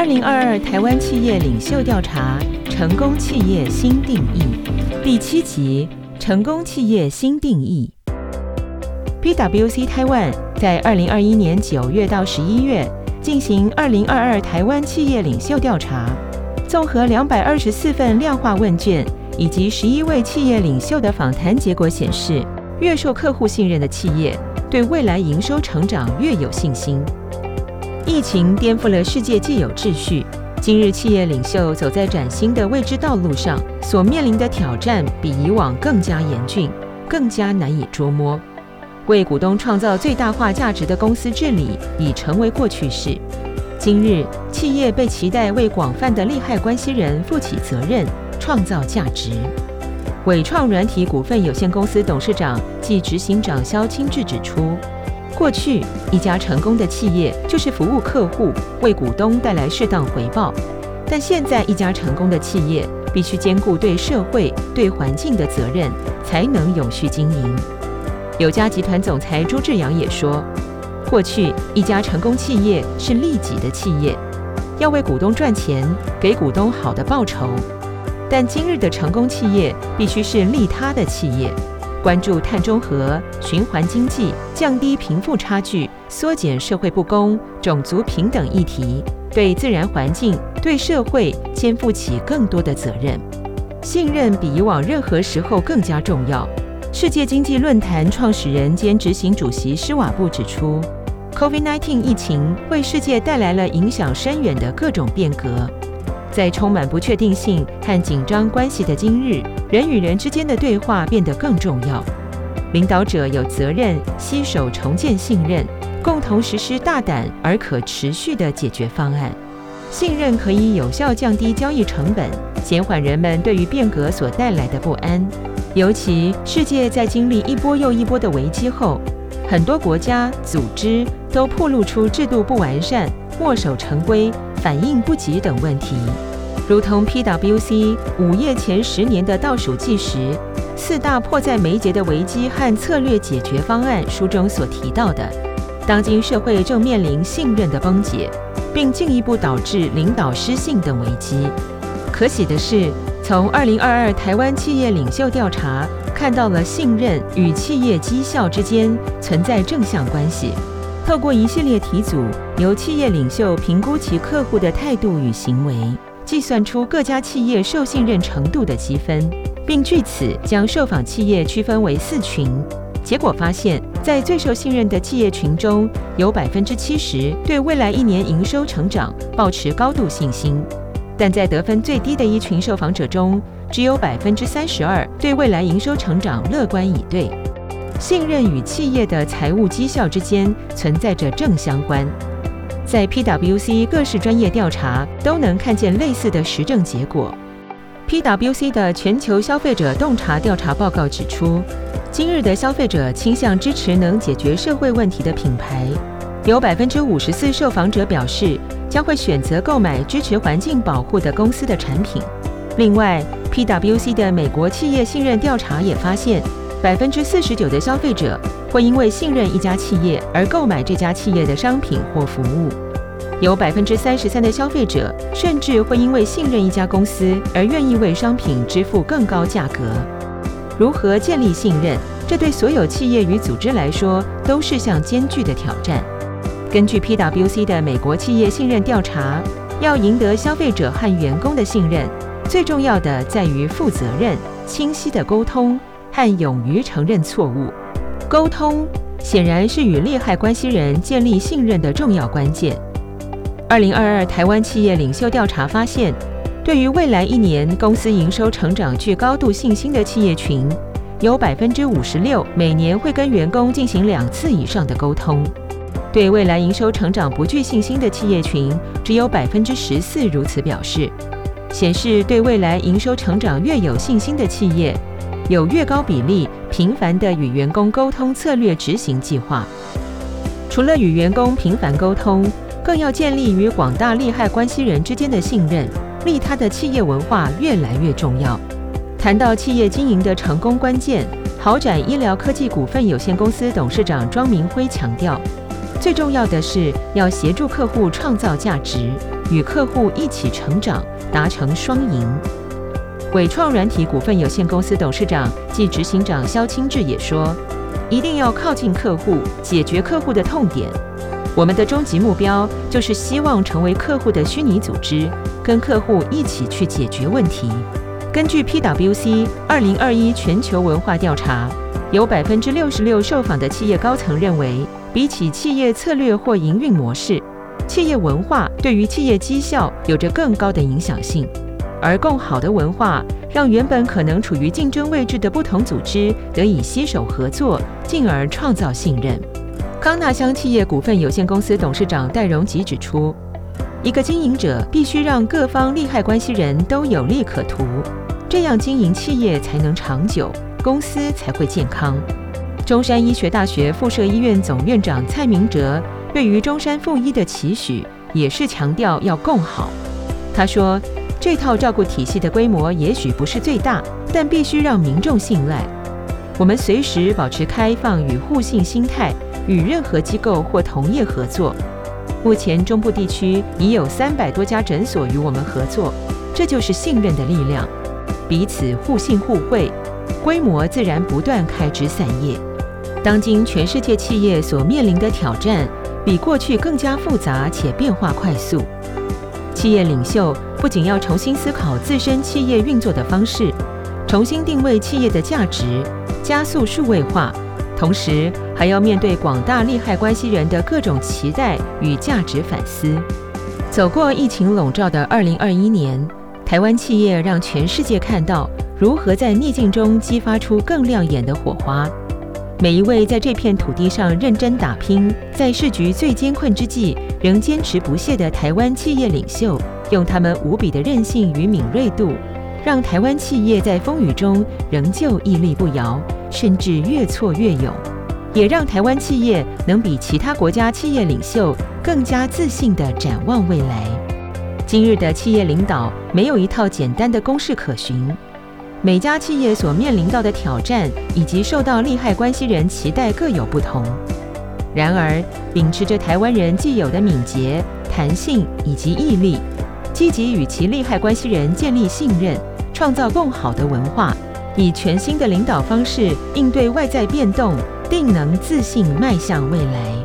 二零二二台湾企业领袖调查：成功企业新定义第七集：成功企业新定义。PwC Taiwan 在二零二一年九月到十一月进行二零二二台湾企业领袖调查，综合两百二十四份量化问卷以及十一位企业领袖的访谈结果显示，越受客户信任的企业，对未来营收成长越有信心。疫情颠覆了世界既有秩序，今日企业领袖走在崭新的未知道路上，所面临的挑战比以往更加严峻，更加难以捉摸。为股东创造最大化价值的公司治理已成为过去式。今日，企业被期待为广泛的利害关系人负起责任，创造价值。伟创软体股份有限公司董事长暨执行长萧清志指出，过去一家成功的企业就是服务客户，为股东带来适当回报。但现在，一家成功的企业必须兼顾对社会、对环境的责任，才能永续经营。友嘉集团总裁朱志阳也说，过去一家成功企业是利己的企业，要为股东赚钱，给股东好的报酬。但今日的成功企业必须是利他的企业，关注碳中和、循环经济、降低贫富差距、缩减社会不公、种族平等议题，对自然环境、对社会肩负起更多的责任。信任比以往任何时候更加重要。世界经济论坛创始人兼执行主席施瓦布指出，COVID-19 疫情为世界带来了影响深远的各种变革。在充满不确定性和紧张关系的今日，人与人之间的对话变得更重要。领导者有责任携手重建信任，共同实施大胆而可持续的解决方案。信任可以有效降低交易成本，减缓人们对于变革所带来的不安。尤其世界在经历一波又一波的危机后，很多国家组织都暴露出制度不完善、墨守成规。反应不及等问题，如同 PwC 午夜前十年的倒数计时，四大迫在眉睫的危机和策略解决方案书中所提到的，当今社会正面临信任的崩解，并进一步导致领导失信等危机。可喜的是，从2022台湾企业领袖调查看到了信任与企业绩效之间存在正向关系。透过一系列题组，由企业领袖评估其客户的态度与行为，计算出各家企业受信任程度的积分，并据此将受访企业区分为四群。结果发现，在最受信任的企业群中，有百分之七十对未来一年营收成长抱持高度信心；但在得分最低的一群受访者中，只有百分之三十二对未来营收成长乐观以对。信任与企业的财务绩效之间存在着正相关，在 PwC 各式专业调查都能看见类似的实证结果。PwC 的全球消费者洞察调查报告指出，今日的消费者倾向支持能解决社会问题的品牌，有百分之五十四受访者表示将会选择购买支持环境保护的公司的产品。另外，PwC 的美国企业信任调查也发现。百分之四十九的消费者会因为信任一家企业而购买这家企业的商品或服务，有百分之三十三的消费者甚至会因为信任一家公司而愿意为商品支付更高价格。如何建立信任？这对所有企业与组织来说都是项艰巨的挑战。根据 PwC 的美国企业信任调查，要赢得消费者和员工的信任，最重要的在于负责任、清晰的沟通。和勇于承认错误，沟通显然是与利害关系人建立信任的重要关键。二零二二台湾企业领袖调查发现，对于未来一年公司营收成长具高度信心的企业群，有百分之五十六每年会跟员工进行两次以上的沟通；对未来营收成长不具信心的企业群，只有百分之十四如此表示，显示对未来营收成长越有信心的企业。有越高比例频繁地与员工沟通策略执行计划。除了与员工频繁沟通，更要建立与广大利害关系人之间的信任。利他的企业文化越来越重要。谈到企业经营的成功关键，豪展医疗科技股份有限公司董事长庄明辉强调，最重要的是要协助客户创造价值，与客户一起成长，达成双赢。伟创软体股份有限公司董事长暨执行长萧清志也说：“一定要靠近客户，解决客户的痛点。我们的终极目标就是希望成为客户的虚拟组织，跟客户一起去解决问题。”根据 PwC 二零二一全球文化调查，有百分之六十六受访的企业高层认为，比起企业策略或营运模式，企业文化对于企业绩效有着更高的影响性。而更好的文化，让原本可能处于竞争位置的不同组织得以携手合作，进而创造信任。康纳香企业股份有限公司董事长戴荣吉指出，一个经营者必须让各方利害关系人都有利可图，这样经营企业才能长久，公司才会健康。中山医学大学附设医院总院长蔡明哲对于中山附一的期许，也是强调要共好。他说。这套照顾体系的规模也许不是最大，但必须让民众信赖。我们随时保持开放与互信心态，与任何机构或同业合作。目前中部地区已有三百多家诊所与我们合作，这就是信任的力量，彼此互信互惠，规模自然不断开枝散叶。当今全世界企业所面临的挑战，比过去更加复杂且变化快速。企业领袖不仅要重新思考自身企业运作的方式，重新定位企业的价值，加速数位化，同时还要面对广大利害关系人的各种期待与价值反思。走过疫情笼罩的二零二一年，台湾企业让全世界看到如何在逆境中激发出更亮眼的火花。每一位在这片土地上认真打拼，在市局最艰困之际仍坚持不懈的台湾企业领袖，用他们无比的韧性与敏锐度，让台湾企业在风雨中仍旧屹立不摇，甚至越挫越勇，也让台湾企业能比其他国家企业领袖更加自信地展望未来。今日的企业领导没有一套简单的公式可循。每家企业所面临到的挑战以及受到利害关系人期待各有不同。然而，秉持着台湾人既有的敏捷、弹性以及毅力，积极与其利害关系人建立信任，创造更好的文化，以全新的领导方式应对外在变动，定能自信迈向未来。